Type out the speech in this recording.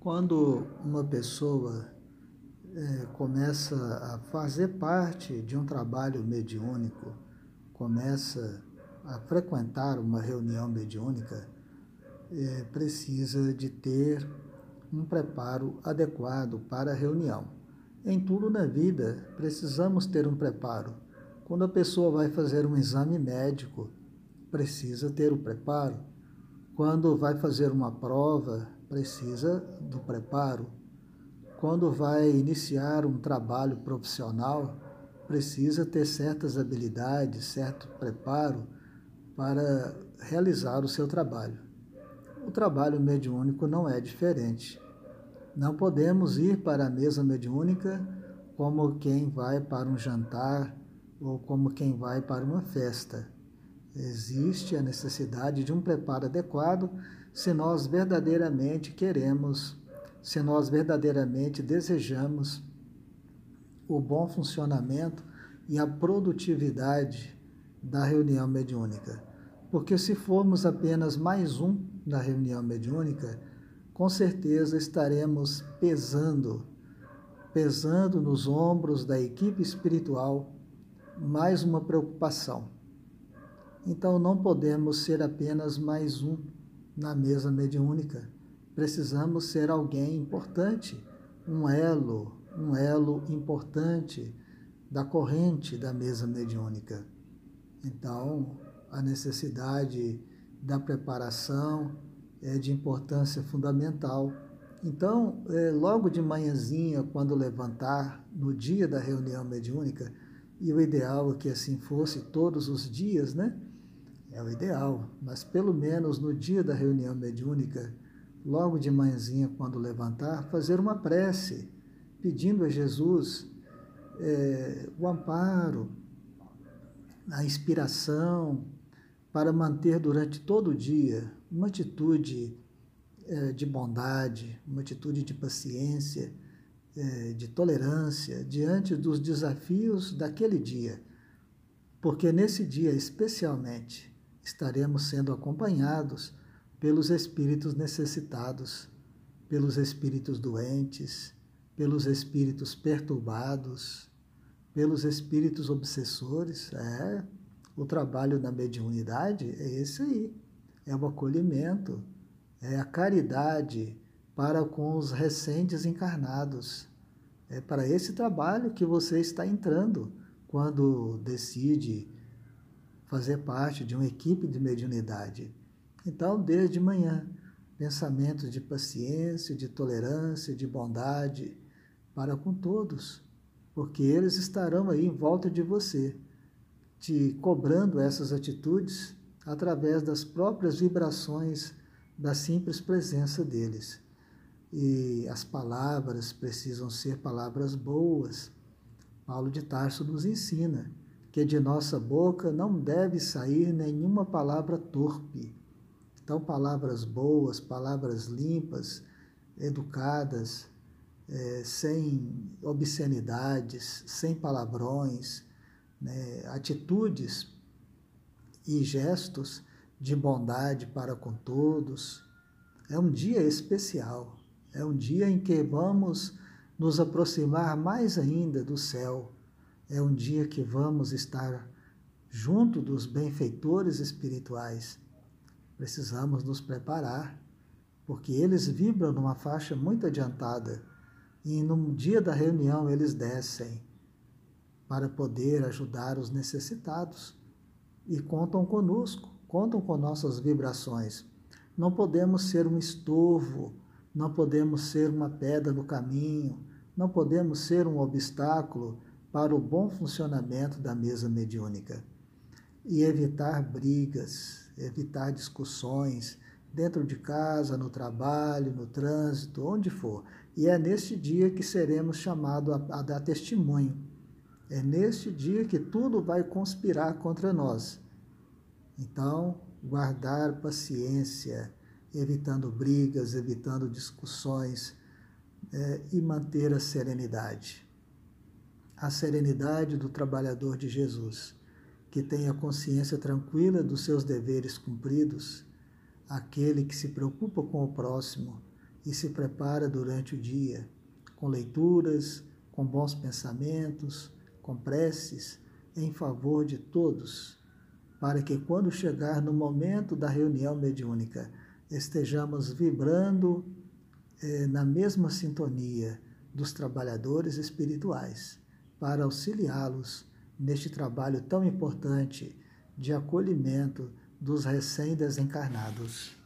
Quando uma pessoa é, começa a fazer parte de um trabalho mediúnico, começa a frequentar uma reunião mediúnica, é, precisa de ter um preparo adequado para a reunião. Em tudo na vida, precisamos ter um preparo. Quando a pessoa vai fazer um exame médico, precisa ter o preparo. Quando vai fazer uma prova, precisa do preparo. Quando vai iniciar um trabalho profissional, precisa ter certas habilidades, certo preparo para realizar o seu trabalho. O trabalho mediúnico não é diferente. Não podemos ir para a mesa mediúnica como quem vai para um jantar ou como quem vai para uma festa. Existe a necessidade de um preparo adequado se nós verdadeiramente queremos, se nós verdadeiramente desejamos o bom funcionamento e a produtividade da reunião mediúnica. Porque se formos apenas mais um na reunião mediúnica, com certeza estaremos pesando, pesando nos ombros da equipe espiritual mais uma preocupação. Então não podemos ser apenas mais um na mesa mediúnica. Precisamos ser alguém importante, um elo, um elo importante da corrente da mesa mediúnica. Então, a necessidade da preparação é de importância fundamental. Então, é, logo de manhãzinha, quando levantar, no dia da reunião mediúnica, e o ideal é que assim fosse todos os dias, né? É o ideal, mas pelo menos no dia da reunião mediúnica, logo de manhãzinha, quando levantar, fazer uma prece, pedindo a Jesus é, o amparo, a inspiração, para manter durante todo o dia uma atitude é, de bondade, uma atitude de paciência, é, de tolerância diante dos desafios daquele dia. Porque nesse dia, especialmente, estaremos sendo acompanhados pelos espíritos necessitados, pelos espíritos doentes, pelos espíritos perturbados, pelos espíritos obsessores. É, o trabalho da mediunidade é esse aí. É o acolhimento, é a caridade para com os recentes encarnados. É para esse trabalho que você está entrando quando decide fazer parte de uma equipe de mediunidade. Então, desde manhã, pensamentos de paciência, de tolerância, de bondade para com todos, porque eles estarão aí em volta de você, te cobrando essas atitudes através das próprias vibrações da simples presença deles. E as palavras precisam ser palavras boas. Paulo de Tarso nos ensina que de nossa boca não deve sair nenhuma palavra torpe. Então, palavras boas, palavras limpas, educadas, é, sem obscenidades, sem palavrões, né, atitudes e gestos de bondade para com todos. É um dia especial, é um dia em que vamos nos aproximar mais ainda do céu é um dia que vamos estar junto dos benfeitores espirituais. Precisamos nos preparar, porque eles vibram numa faixa muito adiantada e no dia da reunião eles descem para poder ajudar os necessitados e contam conosco, contam com nossas vibrações. Não podemos ser um estorvo, não podemos ser uma pedra no caminho, não podemos ser um obstáculo para o bom funcionamento da mesa mediúnica e evitar brigas, evitar discussões dentro de casa, no trabalho, no trânsito, onde for. E é neste dia que seremos chamados a, a dar testemunho. É neste dia que tudo vai conspirar contra nós. Então, guardar paciência, evitando brigas, evitando discussões é, e manter a serenidade a serenidade do trabalhador de Jesus, que tem a consciência tranquila dos seus deveres cumpridos, aquele que se preocupa com o próximo e se prepara durante o dia, com leituras, com bons pensamentos, com preces em favor de todos, para que quando chegar no momento da reunião mediúnica, estejamos vibrando eh, na mesma sintonia dos trabalhadores espirituais, para auxiliá-los neste trabalho tão importante de acolhimento dos recém-desencarnados.